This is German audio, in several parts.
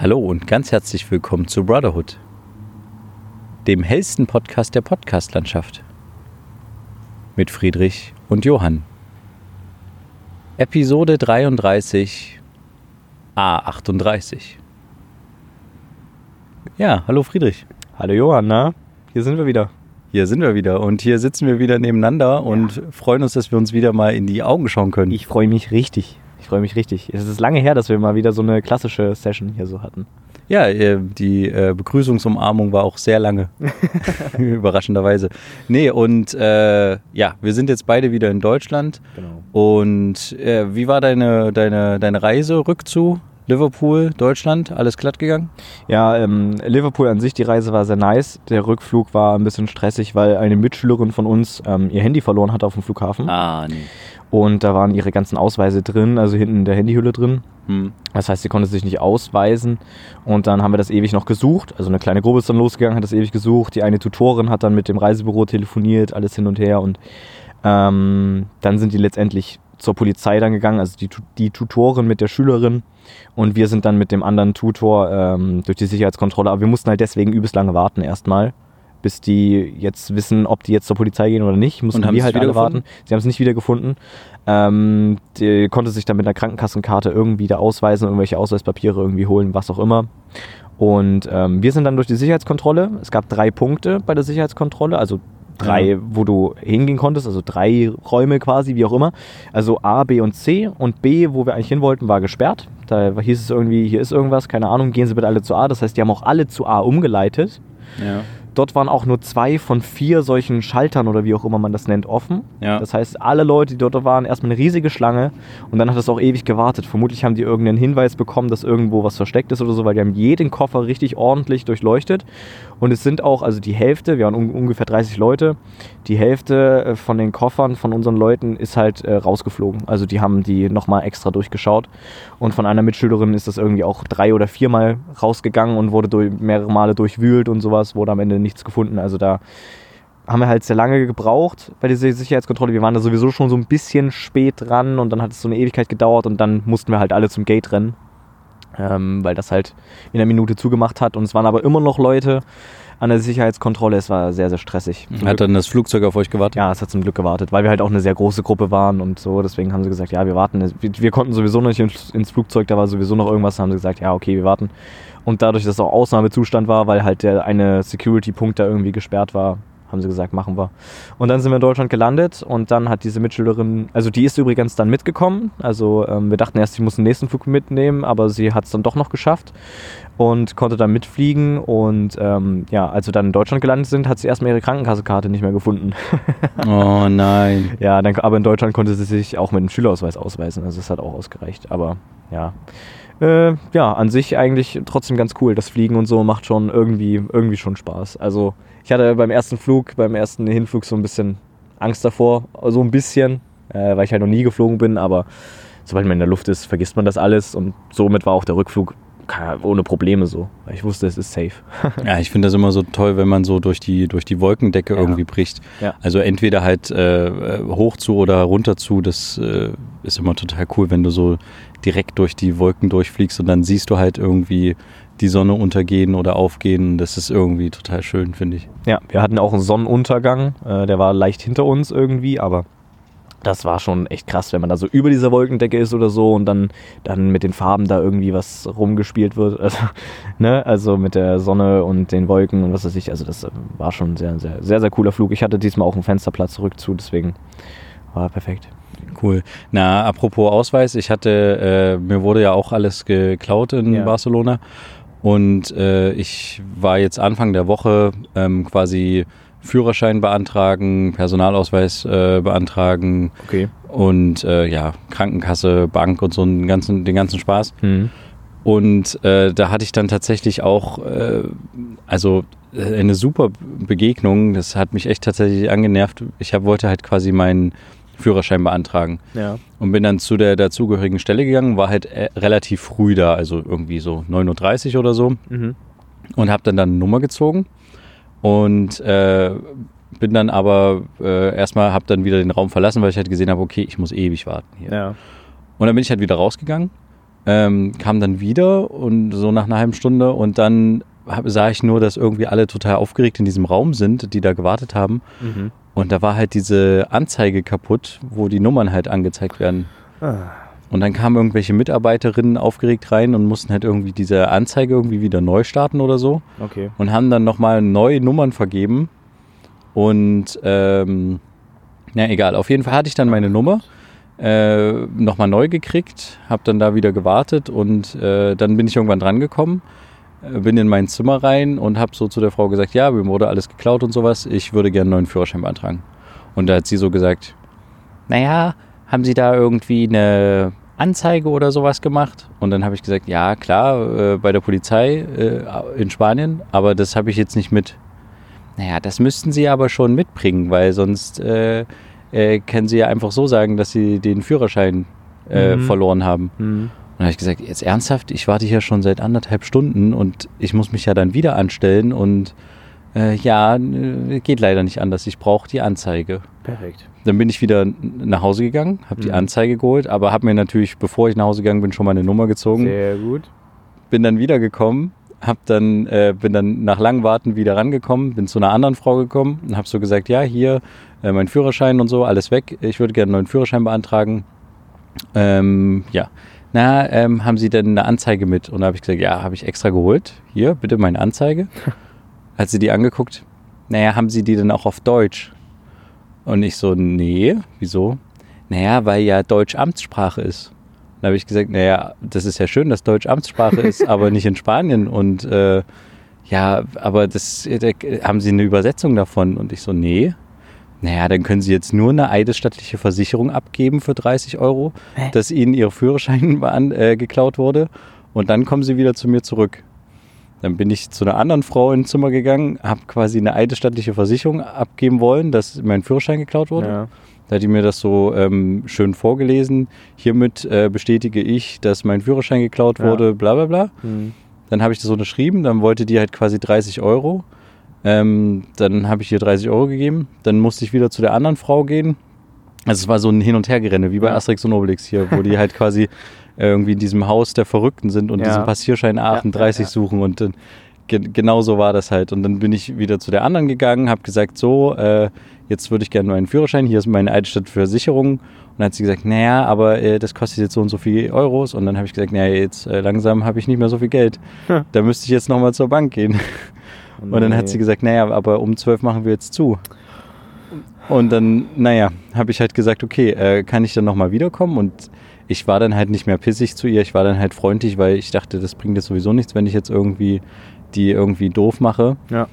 Hallo und ganz herzlich willkommen zu Brotherhood, dem hellsten Podcast der Podcastlandschaft. Mit Friedrich und Johann. Episode 33 A38. Ja, hallo Friedrich. Hallo Johann, na? Hier sind wir wieder. Hier sind wir wieder und hier sitzen wir wieder nebeneinander und freuen uns, dass wir uns wieder mal in die Augen schauen können. Ich freue mich richtig. Ich freue mich richtig. Es ist lange her, dass wir mal wieder so eine klassische Session hier so hatten. Ja, äh, die äh, Begrüßungsumarmung war auch sehr lange. Überraschenderweise. Nee, und äh, ja, wir sind jetzt beide wieder in Deutschland. Genau. Und äh, wie war deine, deine, deine Reise rückzu? Liverpool, Deutschland, alles glatt gegangen? Ja, ähm, Liverpool an sich, die Reise war sehr nice. Der Rückflug war ein bisschen stressig, weil eine Mitschülerin von uns ähm, ihr Handy verloren hat auf dem Flughafen. Ah, nee. Und da waren ihre ganzen Ausweise drin, also hinten in der Handyhülle drin. Hm. Das heißt, sie konnte sich nicht ausweisen. Und dann haben wir das ewig noch gesucht. Also eine kleine Gruppe ist dann losgegangen, hat das ewig gesucht. Die eine Tutorin hat dann mit dem Reisebüro telefoniert, alles hin und her. Und ähm, dann sind die letztendlich zur Polizei dann gegangen, also die, die Tutorin mit der Schülerin. Und wir sind dann mit dem anderen Tutor ähm, durch die Sicherheitskontrolle. Aber wir mussten halt deswegen übelst lange warten erstmal. Bis die jetzt wissen, ob die jetzt zur Polizei gehen oder nicht, mussten wir halt alle warten. Sie haben es nicht wiedergefunden. Ähm, die konnte sich dann mit einer Krankenkassenkarte irgendwie da ausweisen, irgendwelche Ausweispapiere irgendwie holen, was auch immer. Und ähm, wir sind dann durch die Sicherheitskontrolle. Es gab drei Punkte bei der Sicherheitskontrolle, also drei, Ja. wo du hingehen konntest, also drei Räume quasi, wie auch immer. Also A, B und C. Und B, wo wir eigentlich hin wollten, war gesperrt. Da hieß es irgendwie, hier ist irgendwas, keine Ahnung, gehen Sie bitte alle zu A. Das heißt, die haben auch alle zu A umgeleitet. Ja. Dort waren auch nur zwei von vier solchen Schaltern oder wie auch immer man das nennt, offen. Ja. Das heißt, alle Leute, die dort waren, erstmal eine riesige Schlange und dann hat es auch ewig gewartet. Vermutlich haben die irgendeinen Hinweis bekommen, dass irgendwo was versteckt ist oder so, weil die haben jeden Koffer richtig ordentlich durchleuchtet. Und es sind auch, also die Hälfte, wir waren un ungefähr 30 Leute, die Hälfte äh, von den Koffern von unseren Leuten ist halt äh, rausgeflogen. Also die haben die nochmal extra durchgeschaut. Und von einer Mitschülerin ist das irgendwie auch drei oder viermal rausgegangen und wurde durch, mehrere Male durchwühlt und sowas, wurde am Ende nichts gefunden. Also da haben wir halt sehr lange gebraucht bei dieser Sicherheitskontrolle. Wir waren da sowieso schon so ein bisschen spät dran und dann hat es so eine Ewigkeit gedauert und dann mussten wir halt alle zum Gate rennen, ähm, weil das halt in einer Minute zugemacht hat. Und es waren aber immer noch Leute an der Sicherheitskontrolle. Es war sehr, sehr stressig. Zum Hat Glück- dann das Flugzeug auf euch gewartet? ja, es hat zum Glück gewartet, weil wir halt auch eine sehr große Gruppe waren und so. Deswegen haben sie gesagt, ja, wir warten. Wir, wir konnten sowieso noch nicht ins, ins Flugzeug, da war sowieso noch irgendwas. Dann haben sie gesagt, ja, okay, wir warten. Und dadurch, dass es auch Ausnahmezustand war, weil halt der eine Security-Punkt da irgendwie gesperrt war, haben sie gesagt, machen wir. Und dann sind wir in Deutschland gelandet und dann hat diese Mitschülerin, also die ist übrigens dann mitgekommen. Also ähm, wir dachten erst, sie muss den nächsten Flug mitnehmen, aber sie hat es dann doch noch geschafft und konnte dann mitfliegen. Und ähm, ja, als wir dann in Deutschland gelandet sind, hat sie erstmal ihre Krankenkassekarte nicht mehr gefunden. Oh nein. Ja, dann, aber in Deutschland konnte sie sich auch mit dem Schülerausweis ausweisen. Also das hat auch ausgereicht. Aber ja. Äh, ja, an sich eigentlich trotzdem ganz cool. Das Fliegen und so macht schon irgendwie, irgendwie schon Spaß. Also ich hatte beim ersten Flug, beim ersten Hinflug so ein bisschen Angst davor. So ein bisschen, äh, weil ich halt noch nie geflogen bin. Aber sobald man in der Luft ist, vergisst man das alles. Und somit war auch der Rückflug ohne Probleme so. Weil ich wusste, es ist safe. Ja, ich finde das immer so toll, wenn man so durch die, durch die Wolkendecke Ja. irgendwie bricht. Ja. Also entweder halt äh, hoch zu oder runter zu, das äh, ist immer total cool, wenn du so direkt durch die Wolken durchfliegst und dann siehst du halt irgendwie die Sonne untergehen oder aufgehen. Das ist irgendwie total schön, finde ich. Ja, wir hatten auch einen Sonnenuntergang, äh, der war leicht hinter uns irgendwie, aber das war schon echt krass, wenn man da so über dieser Wolkendecke ist oder so und dann, dann mit den Farben da irgendwie was rumgespielt wird. Also, ne? also mit der Sonne und den Wolken und was weiß ich. Also das äh, war schon ein sehr, sehr, sehr, sehr cooler Flug. Ich hatte diesmal auch einen Fensterplatz zurück zu, deswegen war perfekt. Cool. Na, apropos Ausweis, ich hatte, äh, mir wurde ja auch alles geklaut in Ja. Barcelona. Und äh, ich war jetzt Anfang der Woche ähm, quasi Führerschein beantragen, Personalausweis äh, beantragen Okay. und äh, ja, Krankenkasse, Bank und so einen ganzen, den ganzen Spaß. Mhm. Und äh, da hatte ich dann tatsächlich auch, äh, also äh, eine super Begegnung. Das hat mich echt tatsächlich angenervt. Ich hab, wollte halt quasi meinen Führerschein beantragen Ja. und bin dann zu der dazugehörigen Stelle gegangen, war halt äh, relativ früh da, also irgendwie so 9.30 Uhr oder so Mhm. und habe dann dann eine Nummer gezogen und äh, bin dann aber äh, erstmal, habe dann wieder den Raum verlassen, weil ich halt gesehen habe, okay, ich muss ewig warten hier. Ja. Und dann bin ich halt wieder rausgegangen Ähm, kam dann wieder und so nach einer halben Stunde und dann hab, sah ich nur, dass irgendwie alle total aufgeregt in diesem Raum sind, die da gewartet haben. Mhm. Und da war halt diese Anzeige kaputt, wo die Nummern halt angezeigt werden. Ah. Und dann kamen irgendwelche Mitarbeiterinnen aufgeregt rein und mussten halt irgendwie diese Anzeige irgendwie wieder neu starten oder so. Okay. Und haben dann nochmal neue Nummern vergeben. Und ähm, na egal, auf jeden Fall hatte ich dann meine Nummer äh, nochmal neu gekriegt, habe dann da wieder gewartet und äh, dann bin ich irgendwann dran gekommen, äh, bin in mein Zimmer rein und habe so zu der Frau gesagt, ja, mir wurde alles geklaut und sowas, ich würde gerne einen neuen Führerschein beantragen. Und da hat sie so gesagt, naja, haben Sie da irgendwie eine Anzeige oder sowas gemacht? Und dann habe ich gesagt, ja, klar, äh, bei der Polizei äh, in Spanien, aber das habe ich jetzt nicht mit. Naja, das müssten Sie aber schon mitbringen, weil sonst äh, äh, können Sie ja einfach so sagen, dass Sie den Führerschein äh, Mhm. verloren haben. Mhm. Und dann habe ich gesagt, jetzt ernsthaft, ich warte hier schon seit anderthalb Stunden und ich muss mich ja dann wieder anstellen und äh, ja, äh, geht leider nicht anders. Ich brauche die Anzeige. Perfekt. Dann bin ich wieder nach Hause gegangen, habe die Mhm. Anzeige geholt, aber habe mir natürlich, bevor ich nach Hause gegangen bin, schon mal eine Nummer gezogen. Sehr gut. Bin dann wiedergekommen, hab dann, äh, bin dann nach langem Warten wieder rangekommen, bin zu einer anderen Frau gekommen und habe so gesagt, ja, hier äh, mein Führerschein und so, alles weg. Ich würde gerne einen neuen Führerschein beantragen. Ähm, ja. Na, ähm, haben Sie denn eine Anzeige mit? Und da habe ich gesagt, ja, habe ich extra geholt. Hier, bitte meine Anzeige. Hat sie die angeguckt? Naja, haben Sie die denn auch auf Deutsch? Und ich so, nee, wieso? Naja, weil ja Deutsch Amtssprache ist. Dann habe ich gesagt, naja, das ist ja schön, dass Deutsch Amtssprache ist, aber nicht in Spanien. Und äh, ja, aber das äh, haben Sie eine Übersetzung davon? Und ich so, nee. Naja, dann können Sie jetzt nur eine eidesstattliche Versicherung abgeben für 30 Euro, Hä? dass Ihnen Ihr Führerschein äh, geklaut wurde. Und dann kommen Sie wieder zu mir zurück. Dann bin ich zu einer anderen Frau ins Zimmer gegangen, habe quasi eine eidesstattliche Versicherung abgeben wollen, dass mein Führerschein geklaut wurde. Ja. Da hat die mir das so ähm, schön vorgelesen. Hiermit äh, bestätige ich, dass mein Führerschein geklaut Ja. wurde, bla bla bla. Mhm. Dann habe ich das unterschrieben, dann wollte die halt quasi 30 Euro. Ähm, dann habe ich ihr 30 Euro gegeben. Dann musste ich wieder zu der anderen Frau gehen. Also es war so ein Hin- und Hergerenne, wie bei. Asterix und Obelix hier, wo die halt quasi äh, irgendwie in diesem Haus der Verrückten sind und Ja. diesen Passierschein A38 Ja, ja, suchen. Und dann, ge genau so war das halt. Und dann bin ich wieder zu der anderen gegangen, habe gesagt, so, äh, jetzt würde ich gerne meinen Führerschein, hier ist meine Eidstadt für Versicherung. Und dann hat sie gesagt, naja, aber äh, das kostet jetzt so und so viel Euros. Und dann habe ich gesagt, naja, jetzt äh, langsam habe ich nicht mehr so viel Geld. Hm. Da müsste ich jetzt nochmal zur Bank gehen. Und dann hat sie gesagt, naja, aber um 12 machen wir jetzt zu. Und dann, naja, habe ich halt gesagt, okay, äh, kann ich dann nochmal wiederkommen? Und ich war dann halt nicht mehr pissig zu ihr, ich war dann halt freundlich, weil ich dachte, das bringt jetzt sowieso nichts, wenn ich jetzt irgendwie die irgendwie doof mache. Ja.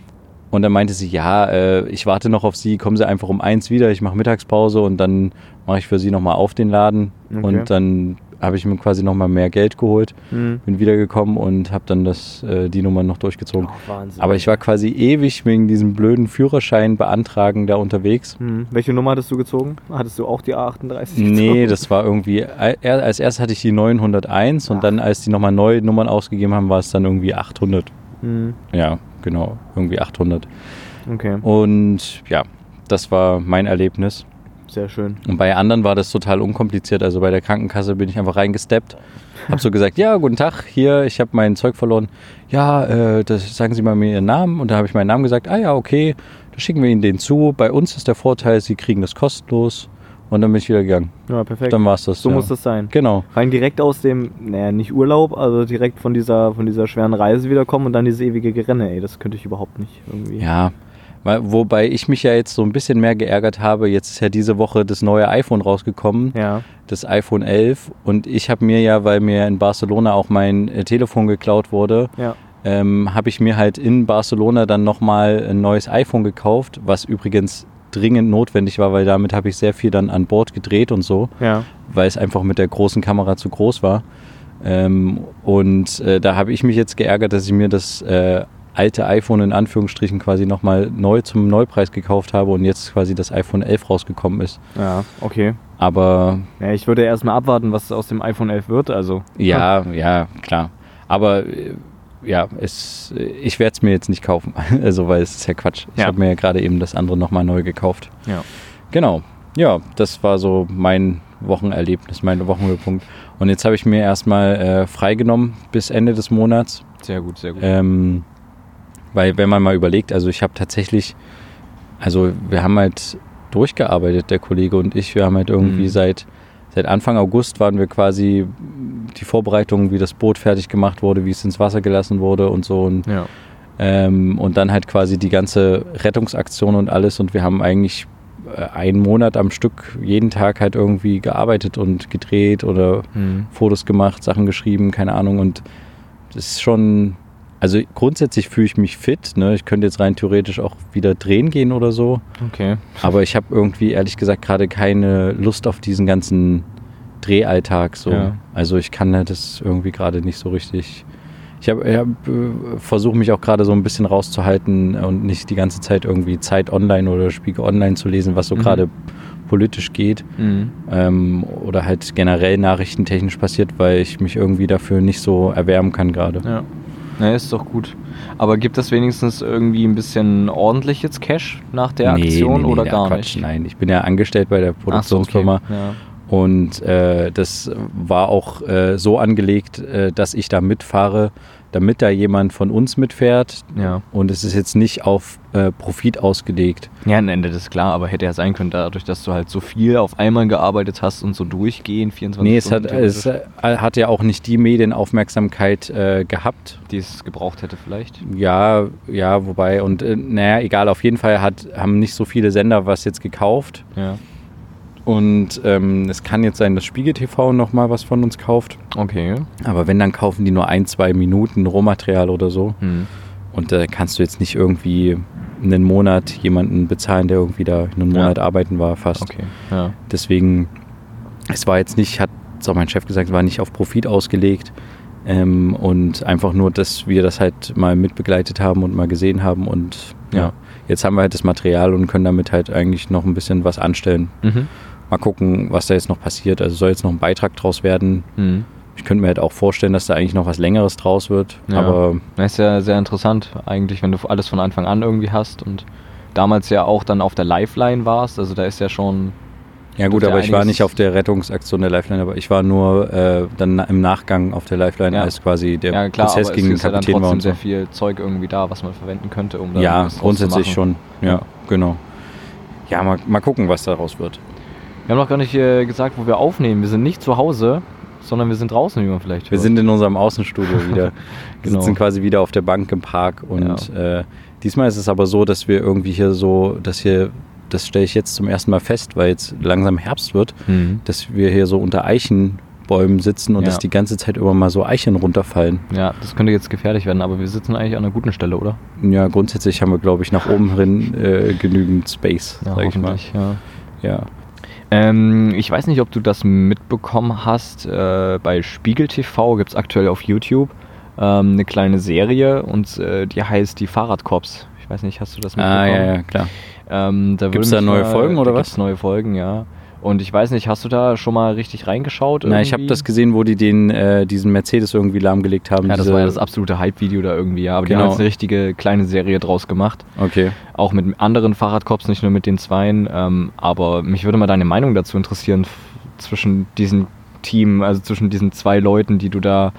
Und dann meinte sie, ja, äh, ich warte noch auf sie, kommen sie einfach um eins wieder, ich mache Mittagspause und dann mache ich für sie nochmal auf den Laden. Okay. Und dann habe ich mir quasi nochmal mehr Geld geholt, Mhm. bin wiedergekommen und habe dann das, äh, die Nummer noch durchgezogen. Oh, Wahnsinn. Aber ich war quasi ewig wegen diesem blöden Führerschein beantragen da unterwegs. Mhm. Welche Nummer hattest du gezogen? Hattest du auch die A38 Nee, gezogen? das war irgendwie, äh, als erst hatte ich die 901 und Ach. dann, als die nochmal neue Nummern ausgegeben haben, war es dann irgendwie 800. Mhm. Ja, genau, irgendwie 800. Okay, Und ja, das war mein Erlebnis. Sehr schön. Und bei anderen war das total unkompliziert. Also bei der Krankenkasse bin ich einfach reingesteppt. Hab so gesagt, ja, guten Tag, hier, ich habe mein Zeug verloren. Ja, äh, das, sagen Sie mal mir Ihren Namen. Und da habe ich meinen Namen gesagt. Ah ja, okay, da schicken wir Ihnen den zu. Bei uns ist der Vorteil, Sie kriegen das kostenlos. Und dann bin ich wieder gegangen. Ja, perfekt. Dann war es das. so ja. muss das sein. Genau. Rein direkt aus dem, naja, nicht Urlaub, also direkt von dieser, von dieser schweren Reise wiederkommen und dann dieses ewige Gerenne, ey, das könnte ich überhaupt nicht irgendwie. Ja, wobei ich mich ja jetzt so ein bisschen mehr geärgert habe. Jetzt ist ja diese Woche das neue iPhone rausgekommen. Ja. das iPhone 11 und ich habe mir ja, weil mir in Barcelona auch mein äh, Telefon geklaut wurde, Ja. ähm, habe ich mir halt in Barcelona dann nochmal ein neues iPhone gekauft, was übrigens dringend notwendig war, weil damit habe ich sehr viel dann an Bord gedreht und so, Ja. weil es einfach mit der großen Kamera zu groß war. Ähm, und äh, da habe ich mich jetzt geärgert, dass ich mir das äh, alte iPhone in Anführungsstrichen quasi nochmal neu zum Neupreis gekauft habe und jetzt quasi das iPhone 11 rausgekommen ist. Ja, okay. Aber Ja, ich würde erstmal abwarten, was aus dem iPhone 11 wird, also. Ja, ja, klar. Aber äh, ja, es, äh, ich werde es mir jetzt nicht kaufen. Also, weil es ist ja Quatsch. Ich Ja. habe mir ja gerade eben das andere nochmal neu gekauft. Ja. Genau. Ja, das war so mein Wochenerlebnis, mein Wochenhöhepunkt. Und jetzt habe ich mir erstmal äh, freigenommen bis Ende des Monats. Sehr gut, sehr gut. Ähm, weil wenn man mal überlegt, also ich habe tatsächlich, also wir haben halt durchgearbeitet, der Kollege und ich. Wir haben halt irgendwie Mhm. seit, seit Anfang August waren wir quasi die Vorbereitungen, wie das Boot fertig gemacht wurde, wie es ins Wasser gelassen wurde und so. Und, ja. ähm, und dann halt quasi die ganze Rettungsaktion und alles. Und wir haben eigentlich äh, einen Monat am Stück jeden Tag halt irgendwie gearbeitet und gedreht oder Mhm. Fotos gemacht, Sachen geschrieben, keine Ahnung. Und das ist schon, also grundsätzlich fühle ich mich fit. Ne? Ich könnte jetzt rein theoretisch auch wieder drehen gehen oder so. Okay. Aber ich habe irgendwie ehrlich gesagt gerade keine Lust auf diesen ganzen Drehalltag. So. Ja. Also ich kann das irgendwie gerade nicht so richtig. Ich habe hab, äh, versuche mich auch gerade so ein bisschen rauszuhalten und nicht die ganze Zeit irgendwie Zeit online oder Spiegel online zu lesen, was so Mhm. gerade politisch geht Mhm. ähm, oder halt generell nachrichtentechnisch passiert, weil ich mich irgendwie dafür nicht so erwärmen kann gerade. Ja. Na, ist doch gut. Aber gibt es wenigstens irgendwie ein bisschen ordentliches Cash nach der Aktion oder der gar Quatsch, nicht? Nein, ich bin ja angestellt bei der Ach so, Produktionsfirma okay. Ja. und äh, das war auch äh, so angelegt, äh, dass ich da mitfahre, damit da jemand von uns mitfährt Ja. und es ist jetzt nicht auf äh, Profit ausgelegt. Ja, am Ende das ist klar, aber hätte ja sein können, dadurch, dass du halt so viel auf einmal gearbeitet hast und so durchgehend, 24 Nee, es hat, Stunden es äh, hat ja auch nicht die Medienaufmerksamkeit äh, gehabt. die es gebraucht hätte vielleicht. Ja, ja, wobei, und äh, naja, egal, auf jeden Fall hat, haben nicht so viele Sender was jetzt gekauft. Ja. Und ähm, es kann jetzt sein, dass Spiegel TV nochmal was von uns kauft. Okay. Aber wenn, dann kaufen die nur ein, zwei Minuten Rohmaterial oder so. Hm. Und da kannst du jetzt nicht irgendwie einen Monat jemanden bezahlen, der irgendwie da einen Ja. Monat arbeiten war, fast. Okay. Ja. Deswegen, es war jetzt nicht, hat es auch mein Chef gesagt, es war nicht auf Profit ausgelegt. Ähm, und einfach nur, dass wir das halt mal mitbegleitet haben und mal gesehen haben. Und ja, Ja. jetzt haben wir halt das Material und können damit halt eigentlich noch ein bisschen was anstellen. Mhm. Mal gucken, was da jetzt noch passiert. Also soll jetzt noch ein Beitrag draus werden. Mhm. Ich könnte mir halt auch vorstellen, dass da eigentlich noch was Längeres draus wird. Ja. Aber Das ist ja sehr interessant, eigentlich, wenn du alles von Anfang an irgendwie hast und damals ja auch dann auf der Lifeline warst. Also da ist ja schon. ja gut, aber ich war nicht auf der Rettungsaktion der Lifeline, aber ich war nur äh, dann im Nachgang auf der Lifeline, Ja. als quasi der ja, klar, Prozess gegen den ist ja dann Kapitän war trotzdem und so. sehr viel Zeug irgendwie da, was man verwenden könnte, um da Ja, grundsätzlich schon. Ja, Ja. genau. Ja, mal, mal gucken, was daraus wird. Wir haben noch gar nicht äh, gesagt, wo wir aufnehmen. Wir sind nicht zu Hause, sondern wir sind draußen, wie man vielleicht Wir hört. sind in unserem Außenstudio wieder. Wir Genau. sitzen quasi wieder auf der Bank im Park und äh, diesmal ist es aber so, dass wir irgendwie hier so, dass hier, das stelle ich jetzt zum ersten Mal fest, weil jetzt langsam Herbst wird, Mhm. dass wir hier so unter Eichenbäumen sitzen und Ja. dass die ganze Zeit immer mal so Eicheln runterfallen. Ja, das könnte jetzt gefährlich werden, aber wir sitzen eigentlich an einer guten Stelle, oder? Ja, grundsätzlich haben wir, glaube ich, nach oben hin äh, genügend Space, Ja, sag ich mal. ja. Ja. Ähm, ich weiß nicht, ob du das mitbekommen hast. Äh, bei Spiegel TV gibt es aktuell auf YouTube ähm, eine kleine Serie und äh, die heißt Die Fahrradcops. Ich weiß nicht, hast du das mitbekommen? Ah, ja, ja, klar. Ähm, da Gibt's würde da neue Folgen, oder da was? gibt's neue Folgen, ja. Und ich weiß nicht, hast du da schon mal richtig reingeschaut? Na, ich habe irgendwie? das gesehen, wo die den, äh, diesen Mercedes irgendwie lahmgelegt haben. Ja, das war ja das absolute Hype-Video da irgendwie, ja. Aber die Genau. haben jetzt eine richtige kleine Serie draus gemacht. Okay. Auch mit anderen Fahrradcops, nicht nur mit den Zweien. Ähm, aber mich würde mal deine Meinung dazu interessieren, zwischen diesen Team, also zwischen diesen zwei Leuten, die du da,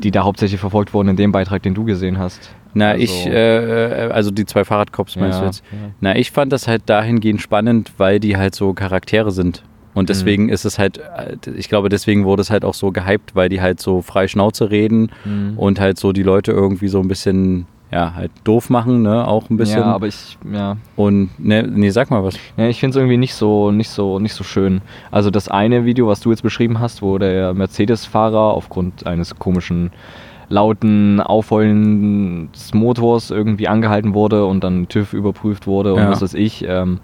die da hauptsächlich verfolgt wurden in dem Beitrag, den du gesehen hast. Na, Also- ich, äh, äh, also die zwei Fahrradcops meinst Ja, du jetzt? ja. Na, ich fand das halt dahingehend spannend, weil die halt so Charaktere sind. Mhm. Und deswegen ist es halt, äh, ich glaube, deswegen wurde es halt auch so gehypt, weil die halt so frei Schnauze reden Mhm. und halt so die Leute irgendwie so ein bisschen, ja, halt doof machen, ne, auch ein bisschen. Ja, aber ich, ja, und, ne, nee, sag mal was. Ja, ich finde es irgendwie nicht so, nicht, so, nicht so schön. Also das eine Video, was du jetzt beschrieben hast, wo der Mercedes-Fahrer aufgrund eines komischen, lauten Aufheulen des Motors irgendwie angehalten wurde und dann TÜV überprüft wurde und Ja. was weiß ich. Ähm,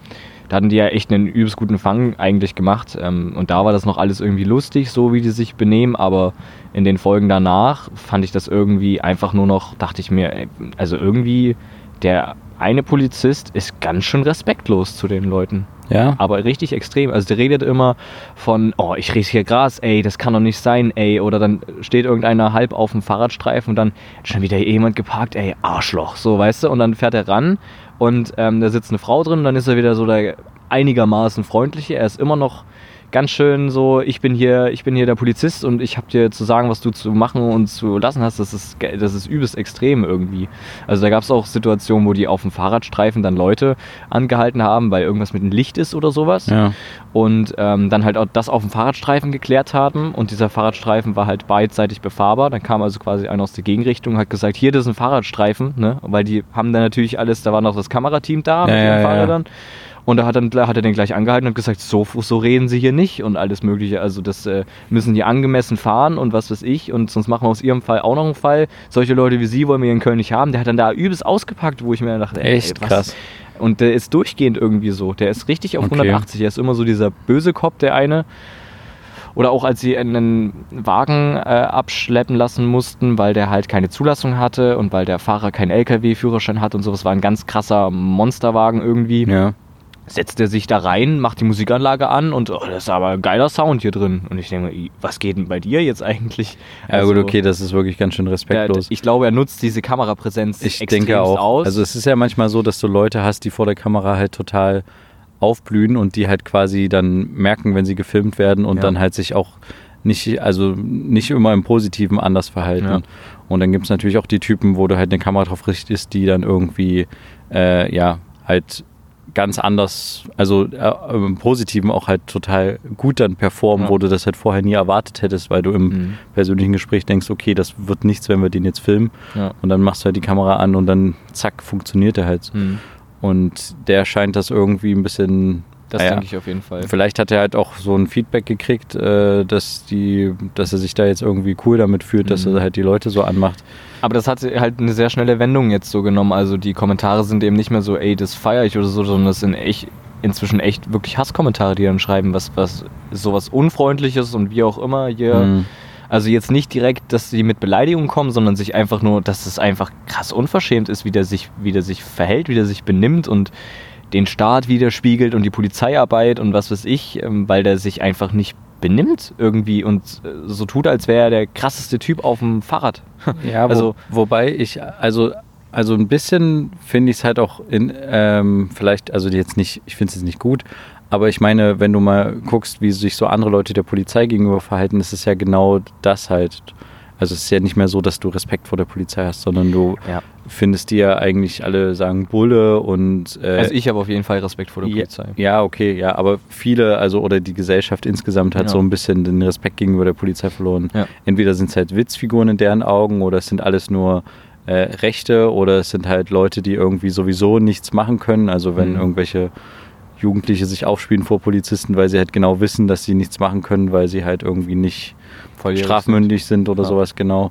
da hatten die ja echt einen übelst guten Fang eigentlich gemacht. Ähm, und da war das noch alles irgendwie lustig, so wie die sich benehmen, aber in den Folgen danach fand ich das irgendwie einfach nur noch, dachte ich mir, also irgendwie der eine Polizist ist ganz schön respektlos zu den Leuten. Ja? Aber richtig extrem. Also der redet immer von, oh, ich riech hier Gras, ey, das kann doch nicht sein, ey. Oder dann steht irgendeiner halb auf dem Fahrradstreifen und dann schon wieder jemand geparkt, ey, Arschloch, so, weißt du? Und dann fährt er ran und ähm, da sitzt eine Frau drin und dann ist er wieder so der einigermaßen freundliche. Er ist immer noch ganz schön so, ich bin hier, ich bin hier der Polizist und ich habe dir zu sagen, was du zu machen und zu lassen hast. Das ist, das ist übelst extrem irgendwie. Also da gab es auch Situationen, wo die auf dem Fahrradstreifen dann Leute angehalten haben, weil irgendwas mit dem Licht ist oder sowas. Ja. Und ähm, dann halt auch das auf dem Fahrradstreifen geklärt haben. Und dieser Fahrradstreifen war halt beidseitig befahrbar. Dann kam also quasi einer aus der Gegenrichtung und hat gesagt, hier, das ist ein Fahrradstreifen. Ne? Weil die haben dann natürlich alles, da war noch das Kamerateam da mit Ja, den ja, ja. Und da hat, dann, hat er den gleich angehalten und gesagt, so, so reden sie hier nicht und alles mögliche. Also das äh, müssen die angemessen fahren und was weiß ich. Und sonst machen wir aus ihrem Fall auch noch einen Fall. Solche Leute wie sie wollen wir hier in Köln nicht haben. Der hat dann da übelst ausgepackt, wo ich mir dachte, ey, Echt was, krass. und der ist durchgehend irgendwie so. Der ist richtig auf Okay. 180. Er ist immer so dieser böse Cop, der eine. Oder auch als sie einen Wagen äh, abschleppen lassen mussten, weil der halt keine Zulassung hatte und weil der Fahrer keinen LKW-Führerschein hat und sowas. War ein ganz krasser Monsterwagen irgendwie. Ja. Setzt er sich da rein, macht die Musikanlage an und oh, das ist aber ein geiler Sound hier drin. Und ich denke, mir, was geht denn bei dir jetzt eigentlich? Ja, gut, Also, okay, das ist wirklich ganz schön der, respektlos. ich glaube, er nutzt diese Kamerapräsenz Ich denke auch. aus. Also es ist ja manchmal so, dass du Leute hast, die vor der Kamera halt total aufblühen und die halt quasi dann merken, wenn sie gefilmt werden und Ja. dann halt sich auch nicht, also nicht immer im Positiven anders verhalten. Ja. Und dann gibt es natürlich auch die Typen, wo du halt eine Kamera drauf richtest, die dann irgendwie, äh, ja, halt ganz anders, also äh, im Positiven auch halt total gut dann performen, Ja. wo du das halt vorher nie erwartet hättest, weil du im Mhm. persönlichen Gespräch denkst, okay, das wird nichts, wenn wir den jetzt filmen. Ja. Und dann machst du halt die Kamera an und dann zack, funktioniert er halt. Mhm. Und der scheint das irgendwie ein bisschen. Das naja, denke ich auf jeden Fall. Vielleicht hat er halt auch so ein Feedback gekriegt, äh, dass die, dass er sich da jetzt irgendwie cool damit fühlt, dass Mhm. er halt die Leute so anmacht. Aber das hat halt eine sehr schnelle Wendung jetzt so genommen. Also die Kommentare sind eben nicht mehr so, ey, das feiere ich oder so, sondern das sind echt inzwischen echt wirklich Hasskommentare, die dann schreiben, was, was sowas Unfreundliches und wie auch immer hier. Mhm. Also jetzt nicht direkt, dass sie mit Beleidigungen kommen, sondern sich einfach nur, dass es einfach krass unverschämt ist, wie der sich, wie der sich verhält, wie der sich benimmt und den Staat widerspiegelt und die Polizeiarbeit und was weiß ich, ähm, weil der sich einfach nicht benimmt irgendwie und äh, so tut, als wäre er der krasseste Typ auf dem Fahrrad. Ja, Also- also, wo, wobei ich, also, also ein bisschen finde ich es halt auch in, ähm, vielleicht, also jetzt nicht, ich finde es jetzt nicht gut, aber ich meine, wenn du mal guckst, wie sich so andere Leute der Polizei gegenüber verhalten, ist es ja genau das halt. Also es ist ja nicht mehr so, dass du Respekt vor der Polizei hast, sondern du Ja. findest die ja eigentlich alle sagen Bulle und äh, Also ich habe auf jeden Fall Respekt vor der ja, Polizei. ja, okay, ja, aber viele, also oder die Gesellschaft insgesamt hat Ja. so ein bisschen den Respekt gegenüber der Polizei verloren. Entweder sind es halt Witzfiguren in deren Augen oder es sind alles nur äh, Rechte oder es sind halt Leute, die irgendwie sowieso nichts machen können. Also wenn Mhm. irgendwelche Jugendliche sich aufspielen vor Polizisten, weil sie halt genau wissen, dass sie nichts machen können, weil sie halt irgendwie nicht Volljährig strafmündig sind oder Ja. sowas, genau.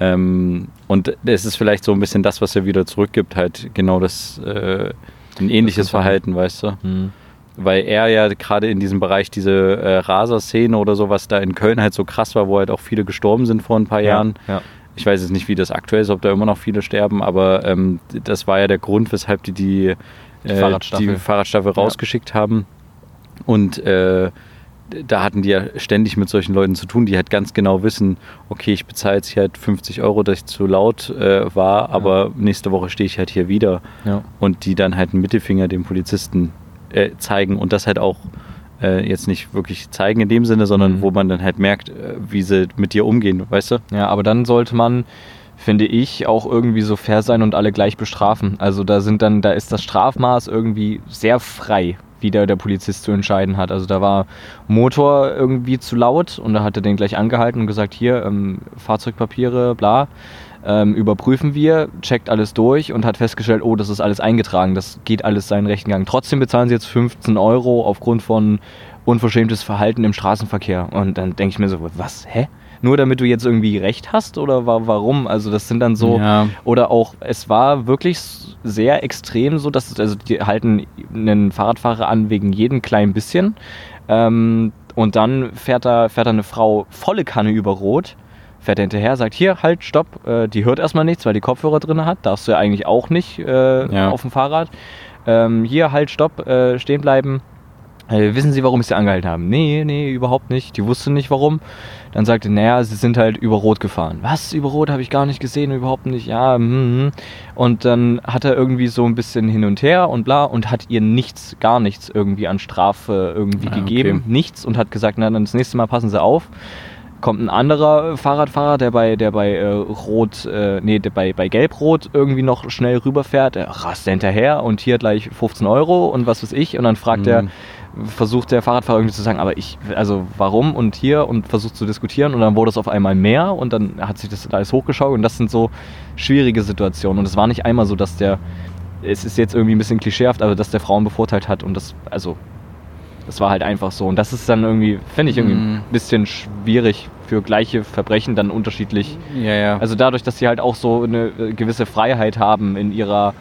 Ähm, und es ist vielleicht so ein bisschen das, was er wieder zurückgibt, halt genau das, äh, ein ähnliches sein. Verhalten, weißt du? sind. Mhm. Weil er ja gerade in diesem Bereich diese äh, Raser-Szene oder sowas da in Köln halt so krass war, wo halt auch viele gestorben sind vor ein paar Jahren. Ja. Ich weiß jetzt nicht, wie das aktuell ist, ob da immer noch viele sterben, aber ähm, das war ja der Grund, weshalb die die, Die äh, Fahrradstaffel. die Fahrradstaffel rausgeschickt haben. Und äh, da hatten die ja ständig mit solchen Leuten zu tun, die halt ganz genau wissen, okay, ich bezahle jetzt hier halt 50 Euro, dass ich zu laut äh, war, aber nächste Woche stehe ich halt hier wieder. Ja. Und die dann halt einen Mittelfinger dem Polizisten äh, zeigen und das halt auch äh, jetzt nicht wirklich zeigen in dem Sinne, sondern Mhm. wo man dann halt merkt, äh, wie sie mit dir umgehen, weißt du? ja, aber dann sollte man, finde ich, auch irgendwie so fair sein und alle gleich bestrafen. Also da sind dann, da ist das Strafmaß irgendwie sehr frei, wie der, der Polizist zu entscheiden hat. Also da war Motor irgendwie zu laut und da hat er den gleich angehalten und gesagt, hier, ähm, Fahrzeugpapiere, bla. Ähm, überprüfen wir, checkt alles durch und hat festgestellt, oh, das ist alles eingetragen, das geht alles seinen rechten Gang. Trotzdem bezahlen sie jetzt 15 Euro aufgrund von unverschämtes Verhalten im Straßenverkehr. Und dann denke ich mir so, was, hä? Nur damit du jetzt irgendwie recht hast oder wa warum? Also das sind dann so, Ja. oder auch, es war wirklich sehr extrem so, dass, also die halten einen Fahrradfahrer an wegen jedem kleinen bisschen. Ähm, und dann fährt da, fährt da eine Frau volle Kanne über Rot, fährt er hinterher, sagt, hier, halt, stopp, äh, die hört erstmal nichts, weil die Kopfhörer drin hat, darfst du ja eigentlich auch nicht äh, Ja. auf dem Fahrrad. Ähm, hier, halt, stopp, äh, stehen bleiben. Äh, wissen Sie, warum ich Sie angehalten habe? Nee, nee, überhaupt nicht. Die wusste nicht warum. Dann sagte, naja, sie sind halt über Rot gefahren. Was? Über Rot habe ich gar nicht gesehen, überhaupt nicht. Ja, mm, und dann hat er irgendwie so ein bisschen hin und her und bla und hat ihr nichts, gar nichts irgendwie an Strafe irgendwie Ah, gegeben. okay. Nichts und hat gesagt, na dann das nächste Mal passen Sie auf. Kommt ein anderer Fahrradfahrer, der bei, der bei äh, Rot, äh, nee, der bei, bei Gelb-Rot irgendwie noch schnell rüberfährt, er rast hinterher und hier gleich 15 Euro und was weiß ich. Und dann fragt er, Mhm. Versucht der Fahrradfahrer irgendwie zu sagen, aber ich, also warum und hier und versucht zu diskutieren und dann wurde es auf einmal mehr und dann hat sich das alles hochgeschaut und das sind so schwierige Situationen und es war nicht einmal so, dass der, es ist jetzt irgendwie ein bisschen klischeehaft, aber dass der Frauen bevorteilt hat und das, also das war halt einfach so und das ist dann irgendwie, finde ich irgendwie Mhm. ein bisschen schwierig für gleiche Verbrechen dann unterschiedlich. Ja, ja. Also dadurch, dass sie halt auch so eine äh, gewisse Freiheit haben in ihrer,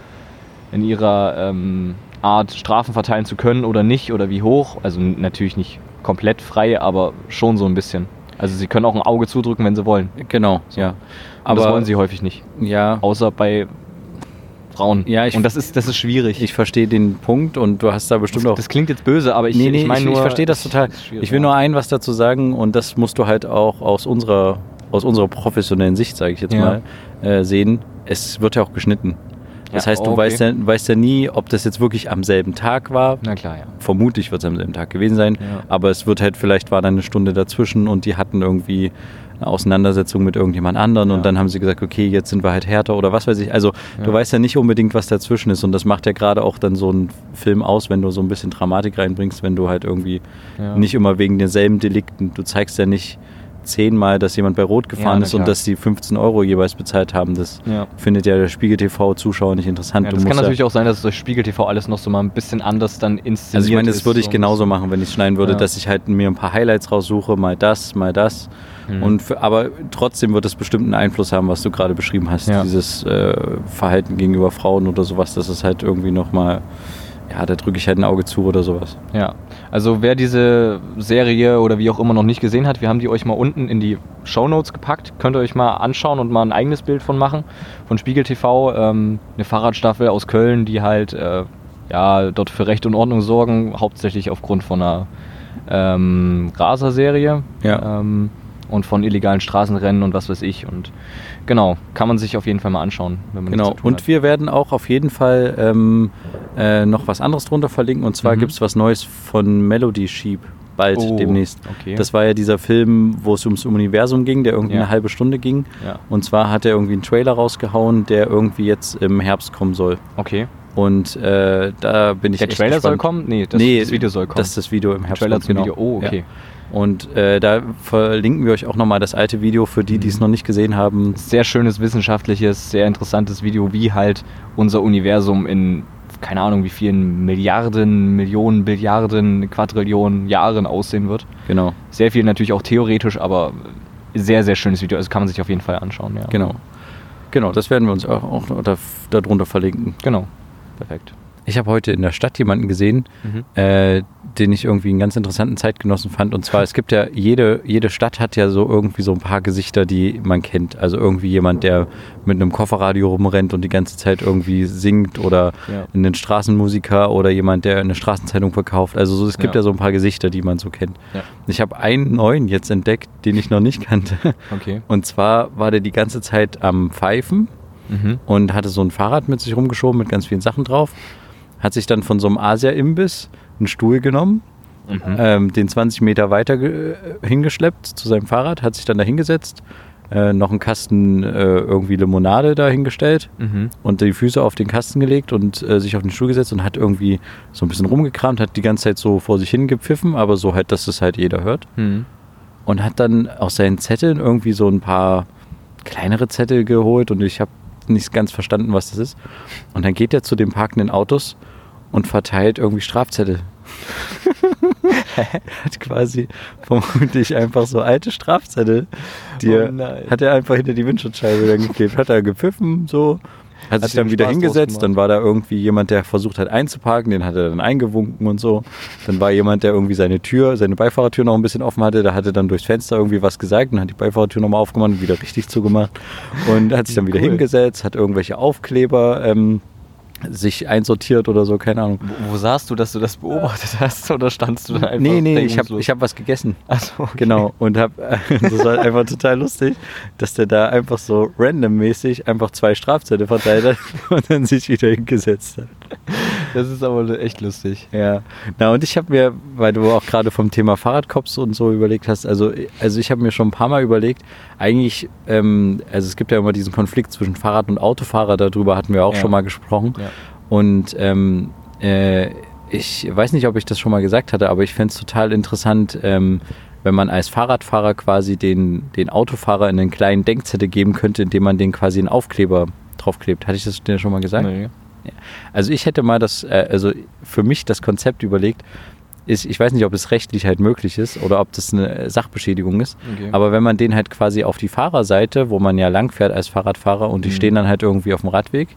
in ihrer ähm, Art, Strafen verteilen zu können oder nicht oder wie hoch. Also natürlich nicht komplett frei, aber schon so ein bisschen. Also sie können auch ein Auge zudrücken, wenn sie wollen. genau, ja. Aber das wollen sie häufig nicht. Ja, Außer bei Frauen. Ja, ich- Und das ist, das ist schwierig. ich verstehe den Punkt und du hast da bestimmt auch. das klingt jetzt böse, aber ich, nee, nee, ich meine ich, nur. ich verstehe das total. Ich will nur ein was dazu sagen und das musst du halt auch aus unserer, aus unserer professionellen Sicht, sage ich jetzt Ja. mal, äh, sehen. Es wird ja auch geschnitten. Das Ja, heißt, du okay. weißt, ja, weißt ja nie, ob das jetzt wirklich am selben Tag war. Na klar, ja. Vermutlich wird es am selben Tag gewesen sein. Ja. Aber es wird halt, vielleicht war da eine Stunde dazwischen und die hatten irgendwie eine Auseinandersetzung mit irgendjemand anderen Ja. und dann haben sie gesagt, okay, jetzt sind wir halt härter oder was weiß ich. Also du Ja. weißt ja nicht unbedingt, was dazwischen ist und das macht ja gerade auch dann so einen Film aus, wenn du so ein bisschen Dramatik reinbringst, wenn du halt irgendwie Ja. nicht immer wegen denselben Delikten, du zeigst ja nicht zehnmal, dass jemand bei Rot gefahren Ja, ist und dass die 15 Euro jeweils bezahlt haben. Das Ja. findet ja der Spiegel-TV-Zuschauer nicht interessant. Ja, das kann natürlich auch sein, dass es durch Spiegel TV alles noch so mal ein bisschen anders dann inszeniert also ich meine, das würde ich genauso machen, wenn ich schneiden würde, dass ich halt mir ein paar Highlights raussuche, mal das, mal das. Mhm. Und für, aber trotzdem wird es bestimmt einen Einfluss haben, was du gerade beschrieben hast, dieses äh, Verhalten gegenüber Frauen oder sowas, das ist halt irgendwie nochmal, ja, da drücke ich halt ein Auge zu oder sowas. Ja, also wer diese Serie oder wie auch immer noch nicht gesehen hat, wir haben die euch mal unten in die Shownotes gepackt. Könnt ihr euch mal anschauen und mal ein eigenes Bild von machen. Von Spiegel TV, ähm, eine Fahrradstaffel aus Köln, die halt äh, ja, dort für Recht und Ordnung sorgen, hauptsächlich aufgrund von einer ähm, Raser-Serie. Ja. Ähm, und von illegalen Straßenrennen und was weiß ich. Und genau, kann man sich auf jeden Fall mal anschauen, wenn man Genau, und wir werden auch auf jeden Fall ähm, äh, noch was anderes drunter verlinken und zwar Mhm. gibt es was Neues von Melody Sheep. Bald Oh, demnächst. okay. Das war ja dieser Film, wo es ums Universum ging, der irgendwie Ja. eine halbe Stunde ging. Ja. Und zwar hat er irgendwie einen Trailer rausgehauen, der irgendwie jetzt im Herbst kommen soll. Okay. Und äh, da bin ich Der echt Trailer soll gespannt. kommen? Nee, das, nee, das Video soll kommen. Das ist das Video im Herbst. Trailer kommt, zum genau. Video. Oh, okay. Ja. Und äh, da verlinken wir euch auch nochmal das alte Video für die, die Mhm. es noch nicht gesehen haben. Sehr schönes, wissenschaftliches, sehr interessantes Video, wie halt unser Universum in keine Ahnung wie vielen Milliarden, Millionen, Billiarden, Quadrillionen Jahren aussehen wird. Genau, Sehr viel natürlich auch theoretisch, aber sehr, sehr schönes Video. Also kann man sich auf jeden Fall anschauen. Ja. genau. Genau, das werden wir uns auch, auch da, darunter verlinken. Genau. Perfekt. Ich habe heute in der Stadt jemanden gesehen, Mhm. äh, den ich irgendwie einen ganz interessanten Zeitgenossen fand. Und zwar, es gibt ja, jede, jede Stadt hat ja so irgendwie so ein paar Gesichter, die man kennt. Also irgendwie jemand, der mit einem Kofferradio rumrennt und die ganze Zeit irgendwie singt oder Ja. einen Straßenmusiker oder jemand, der eine Straßenzeitung verkauft. Also so, es gibt Ja. ja so ein paar Gesichter, die man so kennt. Ja. Ich habe einen neuen jetzt entdeckt, den ich noch nicht kannte. Okay. Und zwar war der die ganze Zeit am Pfeifen Mhm. und hatte so ein Fahrrad mit sich rumgeschoben mit ganz vielen Sachen drauf. Hat sich dann von so einem Asia-Imbiss einen Stuhl genommen, Mhm. ähm, den 20 Meter weiter äh, hingeschleppt zu seinem Fahrrad, hat sich dann da hingesetzt, äh, noch einen Kasten äh, irgendwie Limonade da hingestellt Mhm. und die Füße auf den Kasten gelegt und äh, sich auf den Stuhl gesetzt und hat irgendwie so ein bisschen rumgekramt, hat die ganze Zeit so vor sich hingepfiffen, aber so halt, dass es halt jeder hört Mhm. und hat dann aus seinen Zetteln irgendwie so ein paar kleinere Zettel geholt und ich habe nicht ganz verstanden, was das ist. Und dann geht er zu den parkenden Autos und verteilt irgendwie Strafzettel. hat quasi vermutlich einfach so alte Strafzettel, die Oh hat er einfach hinter die Windschutzscheibe dann geklebt, hat er gepfiffen so. Hat, Hat sich dann wieder Spaß hingesetzt, dann war da irgendwie jemand, der versucht hat einzuparken, den hat er dann eingewunken und so. Dann war jemand, der irgendwie seine Tür, seine Beifahrertür noch ein bisschen offen hatte, der hatte dann durchs Fenster irgendwie was gesagt und hat die Beifahrertür nochmal aufgemacht und wieder richtig zugemacht. Und hat sich dann wieder Cool. hingesetzt, hat irgendwelche Aufkleber ähm, sich einsortiert oder so, keine Ahnung. Wo, wo saßt du, dass du das beobachtet hast oder standst du da einfach? Nee, nee, ich habe ich hab was gegessen. Ach so, okay. Genau, und hab, das war einfach total lustig, dass der da einfach so randommäßig einfach zwei Strafzettel verteilt hat und dann sich wieder hingesetzt hat. Das ist aber echt lustig. Ja, na und ich habe mir, weil du auch gerade vom Thema Fahrradcops und so überlegt hast, also, also ich habe mir schon ein paar Mal überlegt, eigentlich, ähm, also es gibt ja immer diesen Konflikt zwischen Fahrrad- und Autofahrer, darüber hatten wir auch Ja. schon mal gesprochen. Ja. Und ähm, äh, ich weiß nicht, ob ich das schon mal gesagt hatte, aber ich fände es total interessant, ähm, wenn man als Fahrradfahrer quasi den, den Autofahrer in einen kleinen Denkzettel geben könnte, indem man den quasi einen Aufkleber draufklebt. Hatte ich das dir schon mal gesagt? Nee. Also ich hätte mal das, äh, also für mich das Konzept überlegt, ist, ich weiß nicht, ob es rechtlich halt möglich ist oder ob das eine Sachbeschädigung ist, Okay. aber wenn man den halt quasi auf die Fahrerseite, wo man ja lang fährt als Fahrradfahrer und die Mhm. stehen dann halt irgendwie auf dem Radweg,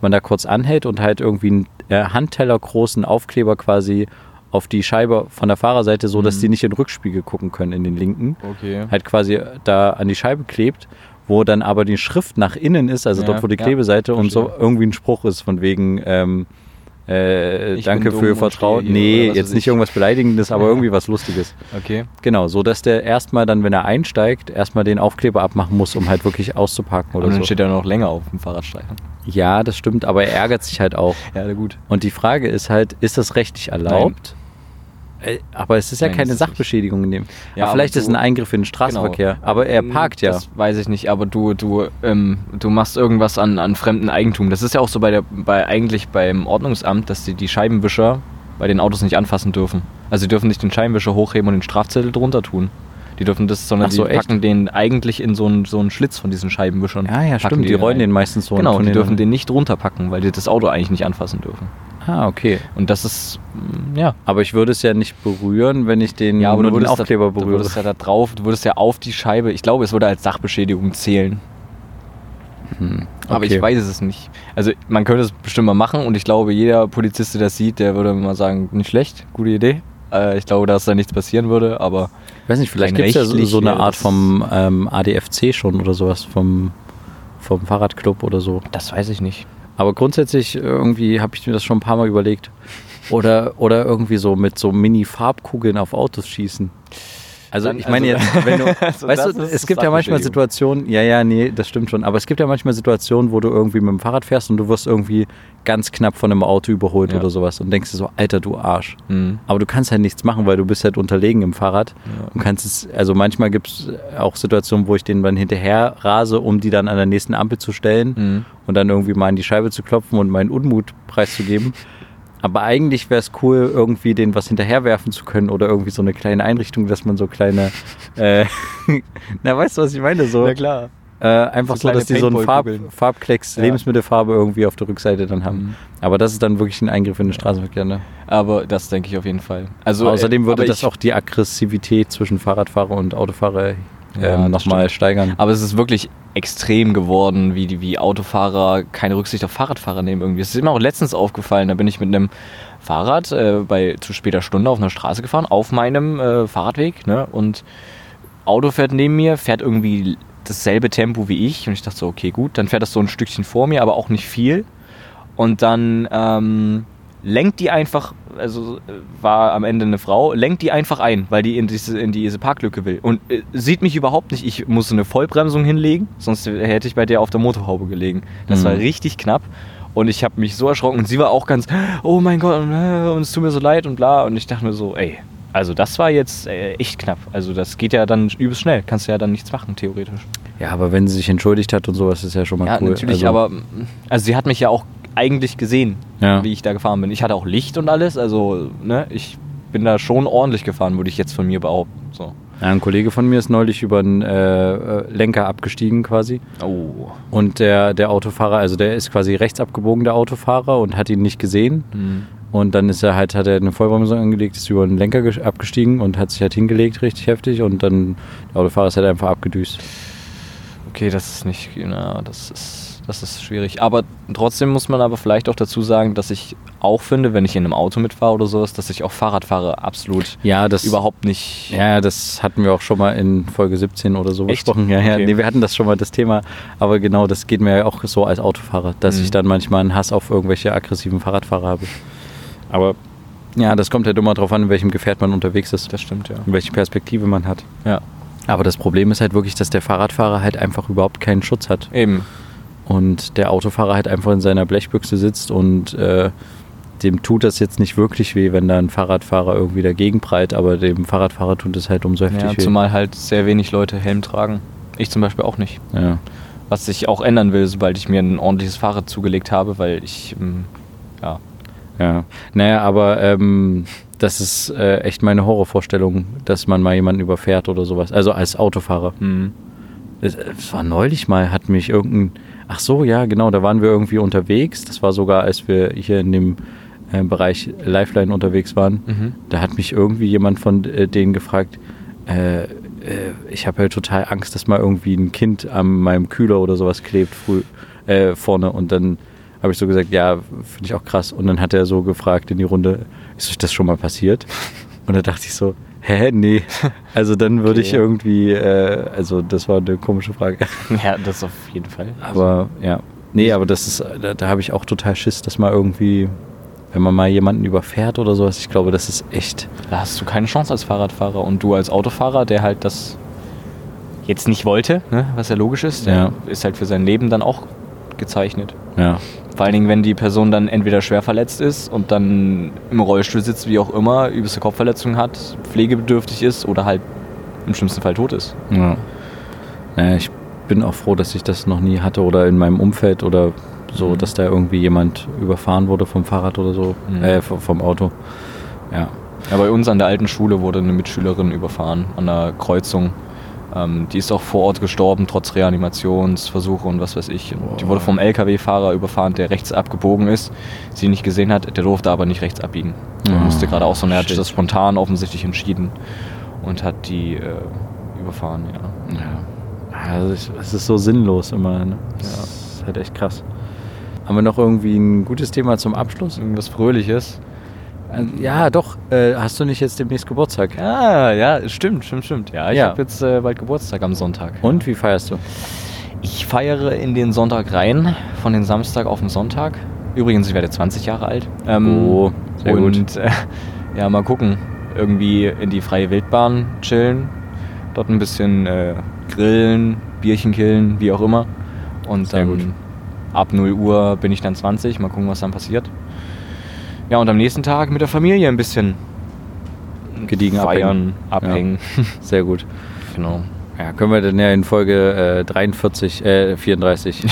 man da kurz anhält und halt irgendwie einen äh, Handteller großen Aufkleber quasi auf die Scheibe von der Fahrerseite, so dass Mhm. die nicht in den Rückspiegel gucken können, in den linken, Okay. halt quasi da an die Scheibe klebt, wo dann aber die Schrift nach innen ist, also Ja, dort, wo die Klebeseite und so irgendwie ein Spruch ist von wegen ähm, äh, Danke für Vertrauen. Nee, jetzt nicht ich. irgendwas Beleidigendes, aber Ja. irgendwie was Lustiges. Okay. Genau, so dass der erstmal dann, wenn er einsteigt, erstmal den Aufkleber abmachen muss, um halt wirklich auszuparken Und oder dann so. steht er noch länger auf dem Fahrradstreifen. Ja, das stimmt, aber er ärgert sich halt auch. Ja, gut. Und die Frage ist halt, ist das rechtlich erlaubt? Äh, Aber es ist ja Nein, keine ist. Sachbeschädigung in dem. Ja, aber vielleicht aber ist es ein du- Eingriff in den Straßenverkehr. Genau. Aber er Ähm, parkt ja. Das weiß ich nicht, aber du, du, ähm, du machst irgendwas an, an fremdem Eigentum. Das ist ja auch so bei der, bei eigentlich beim Ordnungsamt, dass die, die Scheibenwischer bei den Autos nicht anfassen dürfen. Also die dürfen nicht den Scheibenwischer hochheben und den Strafzettel drunter tun. Die dürfen das, sondern so, die echt? packen den eigentlich in so einen, so einen Schlitz von diesen Scheibenwischern. Ja, ja, Packen stimmt. Die den rollen den meistens so. und Genau, tun die dürfen den nicht runterpacken, weil die das Auto eigentlich nicht anfassen dürfen. Ah, okay. Und das ist, mm, ja. Aber ich würde es ja nicht berühren, wenn ich den, Ja, aber nur du den Aufkleber da, du berühre. würdest ja da drauf, du würdest ja auf die Scheibe, ich glaube, es würde als Sachbeschädigung zählen. Hm, Aber okay. ich weiß es nicht. Also man könnte es bestimmt mal machen und ich glaube, jeder Polizist, der das sieht, der würde mal sagen, nicht schlecht, gute Idee. Äh, ich glaube, dass da nichts passieren würde, aber Ich weiß nicht, vielleicht gibt es ja so, so eine Art vom ähm, ADFC schon oder sowas, vom, vom Fahrradclub oder so. das weiß ich nicht. Aber grundsätzlich irgendwie habe ich mir das schon ein paar Mal überlegt. Oder, oder irgendwie so mit so Mini-Farbkugeln auf Autos schießen. Also Dann- ich meine also- jetzt, wenn du, Also weißt du, es gibt ja manchmal. Situationen, ja, ja, nee, das stimmt schon, aber es gibt ja manchmal Situationen, wo du irgendwie mit dem Fahrrad fährst und du wirst irgendwie ganz knapp von einem Auto überholt Ja. oder sowas und denkst dir so, Alter, du Arsch. Mhm. Aber du kannst halt nichts machen, weil du bist halt unterlegen im Fahrrad Ja. und kannst es, also manchmal gibt es auch Situationen, wo ich den dann hinterher rase, um die dann an der nächsten Ampel zu stellen Mhm. und dann irgendwie mal in die Scheibe zu klopfen und meinen Unmut preiszugeben. Aber eigentlich wäre es cool, irgendwie den was hinterherwerfen zu können oder irgendwie so eine kleine Einrichtung, dass man so kleine, äh, na weißt du, was ich meine? So, Na klar. äh, einfach So so, dass die so einen Farb. Farbklecks, Ja. Lebensmittelfarbe irgendwie auf der Rückseite dann haben. Mhm. Aber das ist dann wirklich ein Eingriff in den Straßenverkehr. Ne? Aber das denke ich auf jeden Fall. Also, Außerdem äh, würde das auch die Aggressivität zwischen Fahrradfahrer und Autofahrer Ja, ähm, nochmal steigern. Aber es ist wirklich extrem geworden, wie, die, wie Autofahrer keine Rücksicht auf Fahrradfahrer nehmen irgendwie. Es ist mir auch letztens aufgefallen, da bin ich mit einem Fahrrad äh, bei zu später Stunde auf einer Straße gefahren, auf meinem äh, Fahrradweg, ne? Und Auto fährt neben mir, fährt irgendwie dasselbe Tempo wie ich. Und ich dachte so, okay, gut, dann fährt das so ein Stückchen vor mir, aber auch nicht viel. Und dann ähm, lenkt die einfach, also war am Ende eine Frau, lenkt die einfach ein, weil die in diese, in diese Parklücke will. Und äh, sieht mich überhaupt nicht. Ich musste eine Vollbremsung hinlegen, sonst hätte ich bei der auf der Motorhaube gelegen. Das Mhm. war richtig knapp. Und ich habe mich so erschrocken und sie war auch ganz, oh mein Gott, und, äh, und es tut mir so leid und bla. Und ich dachte mir so, ey, also das war jetzt äh, echt knapp. Also das geht ja dann übelst schnell. Kannst du ja dann nichts machen, theoretisch. Ja, aber wenn sie sich entschuldigt hat und sowas, ist ja schon mal Ja, cool. natürlich, also, aber also sie hat mich ja auch eigentlich gesehen, Ja. wie ich da gefahren bin. Ich hatte auch Licht und alles, also ne, ich bin da schon ordentlich gefahren, würde ich jetzt von mir behaupten. So. Ja, ein Kollege von mir ist neulich über einen äh, äh, Lenker abgestiegen quasi. Oh. Und der, der Autofahrer, also der ist quasi rechts abgebogen, der Autofahrer, und hat ihn nicht gesehen. Hm. Und dann ist er halt, hat er eine Vollbremsung angelegt, ist über den Lenker abgestiegen und hat sich halt hingelegt, richtig heftig. Und dann der Autofahrer ist halt einfach abgedüst. Okay, das ist nicht, na, das ist, das ist schwierig. Aber trotzdem muss man aber vielleicht auch dazu sagen, dass ich auch finde, wenn ich in einem Auto mitfahre oder sowas, dass ich auch Fahrradfahrer absolut Ja, das überhaupt nicht. Ja, das hatten wir auch schon mal in Folge 17 oder so Echt? besprochen. Ja, ja, Okay. nee, wir hatten das schon mal das Thema, aber genau, das geht mir ja auch so als Autofahrer, dass Mhm. ich dann manchmal einen Hass auf irgendwelche aggressiven Fahrradfahrer habe. Aber ja, das kommt ja immer darauf an, in welchem Gefährt man unterwegs ist Das stimmt, ja. und welche Perspektive man hat. Ja, Aber das Problem ist halt wirklich, dass der Fahrradfahrer halt einfach überhaupt keinen Schutz hat. eben. Und der Autofahrer halt einfach in seiner Blechbüchse sitzt und äh, dem tut das jetzt nicht wirklich weh, wenn da ein Fahrradfahrer irgendwie dagegen prallt, aber dem Fahrradfahrer tut es halt umso heftig Ja, weh. zumal halt sehr wenig Leute Helm tragen. Ich zum Beispiel auch nicht. Ja. Was sich auch ändern will, sobald ich mir ein ordentliches Fahrrad zugelegt habe, weil ich, ähm, ja, Ja, naja, aber ähm, das ist äh, echt meine Horrorvorstellung, dass man mal jemanden überfährt oder sowas. Also als Autofahrer. hm, Es, es war neulich mal, hat mich irgendein. Ach so, ja, genau, da waren wir irgendwie unterwegs. Das war sogar, als wir hier in dem äh, Bereich Lifeline unterwegs waren. Mhm. Da hat mich irgendwie jemand von äh, denen gefragt, äh, äh, ich habe halt total Angst, dass mal irgendwie ein Kind an meinem Kühler oder sowas klebt früh, äh, vorne. Und dann habe ich so gesagt, ja, finde ich auch krass. Und dann hat er so gefragt in die Runde, ist euch das schon mal passiert? Und da dachte ich so, hä, nee. Also dann würde ich Okay. irgendwie, äh, also das war eine komische Frage. ja, das auf jeden Fall. Aber ja, nee, aber das ist, da, da habe ich auch total Schiss, dass mal irgendwie, wenn man mal jemanden überfährt oder sowas, ich glaube, das ist echt, Da hast du keine Chance als Fahrradfahrer und du als Autofahrer, der halt das jetzt nicht wollte, ne, was ja logisch ist, der Ja. ist halt für sein Leben dann auch gezeichnet. ja, Vor allen Dingen, wenn die Person dann entweder schwer verletzt ist und dann im Rollstuhl sitzt, wie auch immer, übelste Kopfverletzung hat, pflegebedürftig ist oder halt im schlimmsten Fall tot ist. ja. Naja, ich bin auch froh, dass ich das noch nie hatte oder in meinem Umfeld oder so, Mhm. dass da irgendwie jemand überfahren wurde vom Fahrrad oder so, Mhm. äh, vom, Auto. Ja, Ja, bei uns an der alten Schule wurde eine Mitschülerin überfahren an einer Kreuzung. Ähm, die ist auch vor Ort gestorben, trotz Reanimationsversuche und was weiß ich. Und die wurde vom LKW-Fahrer überfahren, der rechts abgebogen ist, sie nicht gesehen hat, der durfte aber nicht rechts abbiegen. Er Ah, musste gerade auch so, und er hat das spontan offensichtlich entschieden und hat die äh, überfahren, ja. ja. Also es ist so sinnlos immer. Ne? Das ist halt echt krass. Haben wir noch irgendwie ein gutes Thema zum Abschluss? Irgendwas Fröhliches. Äh, Ja, doch. Äh, hast du nicht jetzt demnächst Geburtstag? Ah, ja, stimmt, stimmt, stimmt. Ja, ich Ja. habe jetzt äh, bald Geburtstag am Sonntag. Und wie feierst du? Ich feiere in den Sonntag rein, von den Samstag auf den Sonntag. Übrigens, ich werde 20 Jahre alt. Ähm, Oh, sehr und gut. Äh, ja, mal gucken. Irgendwie in die freie Wildbahn chillen. Dort ein bisschen äh, grillen, Bierchen killen, wie auch immer. Und Sehr dann gut. ab 0 Uhr bin ich dann 20. Mal gucken, was dann passiert. Ja, und am nächsten Tag mit der Familie ein bisschen Gediegen feiern, abhängen. abhängen. Sehr gut. genau. Ja, können wir dann ja in Folge äh, 43, äh, 34.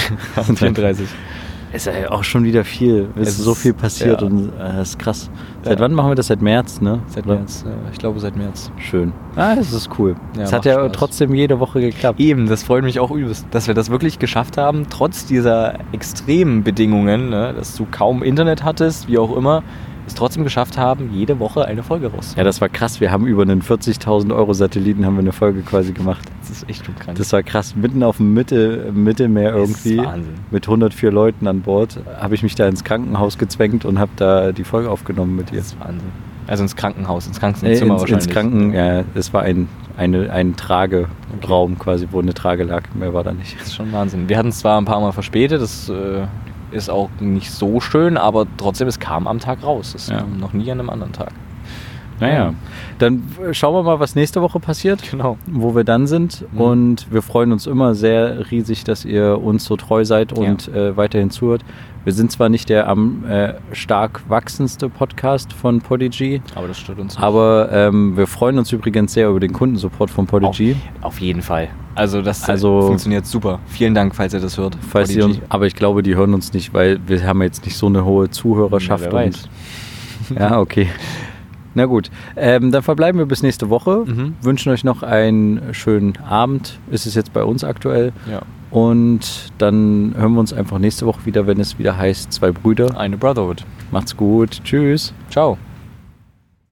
34. Ist ja auch schon wieder viel. Es Es ist so viel passiert ja. und äh, das ist krass. Seit Ja. wann machen wir das? Seit März, ne? Seit Oder? März. äh, Ich glaube seit März. Schön. Ah, das ist cool. Ja, es hat ja Spaß. trotzdem jede Woche geklappt. Eben, das freut mich auch übelst, dass wir das wirklich geschafft haben, trotz dieser extremen Bedingungen, ne, dass du kaum Internet hattest, wie auch immer, es trotzdem geschafft haben, jede Woche eine Folge raus. Ja, das war krass. Wir haben über einen 40.000 Euro Satelliten haben wir eine Folge quasi gemacht. das ist echt schon krank. Das war krass. Mitten auf dem Mitte, Mittelmeer Das ist irgendwie. Wahnsinn. Mit 104 Leuten an Bord habe ich mich da ins Krankenhaus gezwängt und habe da die Folge aufgenommen mit ihr. das ist Wahnsinn. Also ins Krankenhaus, ins Äh, Krankenzimmer ins, wahrscheinlich. ins Kranken, ja, es war ein, eine, ein Trageraum quasi, wo eine Trage lag. Mehr war da nicht. Das ist schon Wahnsinn. Wir hatten es zwar ein paar Mal verspätet, das äh, ist auch nicht so schön, aber trotzdem, es kam am Tag raus. Es Ja. kam noch nie an einem anderen Tag. Naja, dann äh, schauen wir mal, was nächste Woche passiert. Genau. wo wir dann sind. Mhm. Und wir freuen uns immer sehr riesig, dass ihr uns so treu seid und äh, weiterhin zuhört. Wir sind zwar nicht der am äh, stark wachsendste Podcast von Podigy, Aber das stört uns nicht. aber ähm, wir freuen uns übrigens sehr über den Kundensupport von Podigy. Auf, auf jeden Fall. Also das Also- also, funktioniert super. Vielen Dank, falls ihr das hört. Falls ihr uns, aber ich glaube, die hören uns nicht, weil wir haben jetzt nicht so eine hohe Zuhörerschaft. Ja, wer weiß. Und, ja, okay. Na gut, ähm, dann verbleiben wir bis nächste Woche. Mhm. Wünschen euch noch einen schönen Abend. Ist es jetzt bei uns aktuell. Ja. Und dann hören wir uns einfach nächste Woche wieder, wenn es wieder heißt Zwei Brüder. Eine Brotherhood. Macht's gut. Tschüss. Ciao.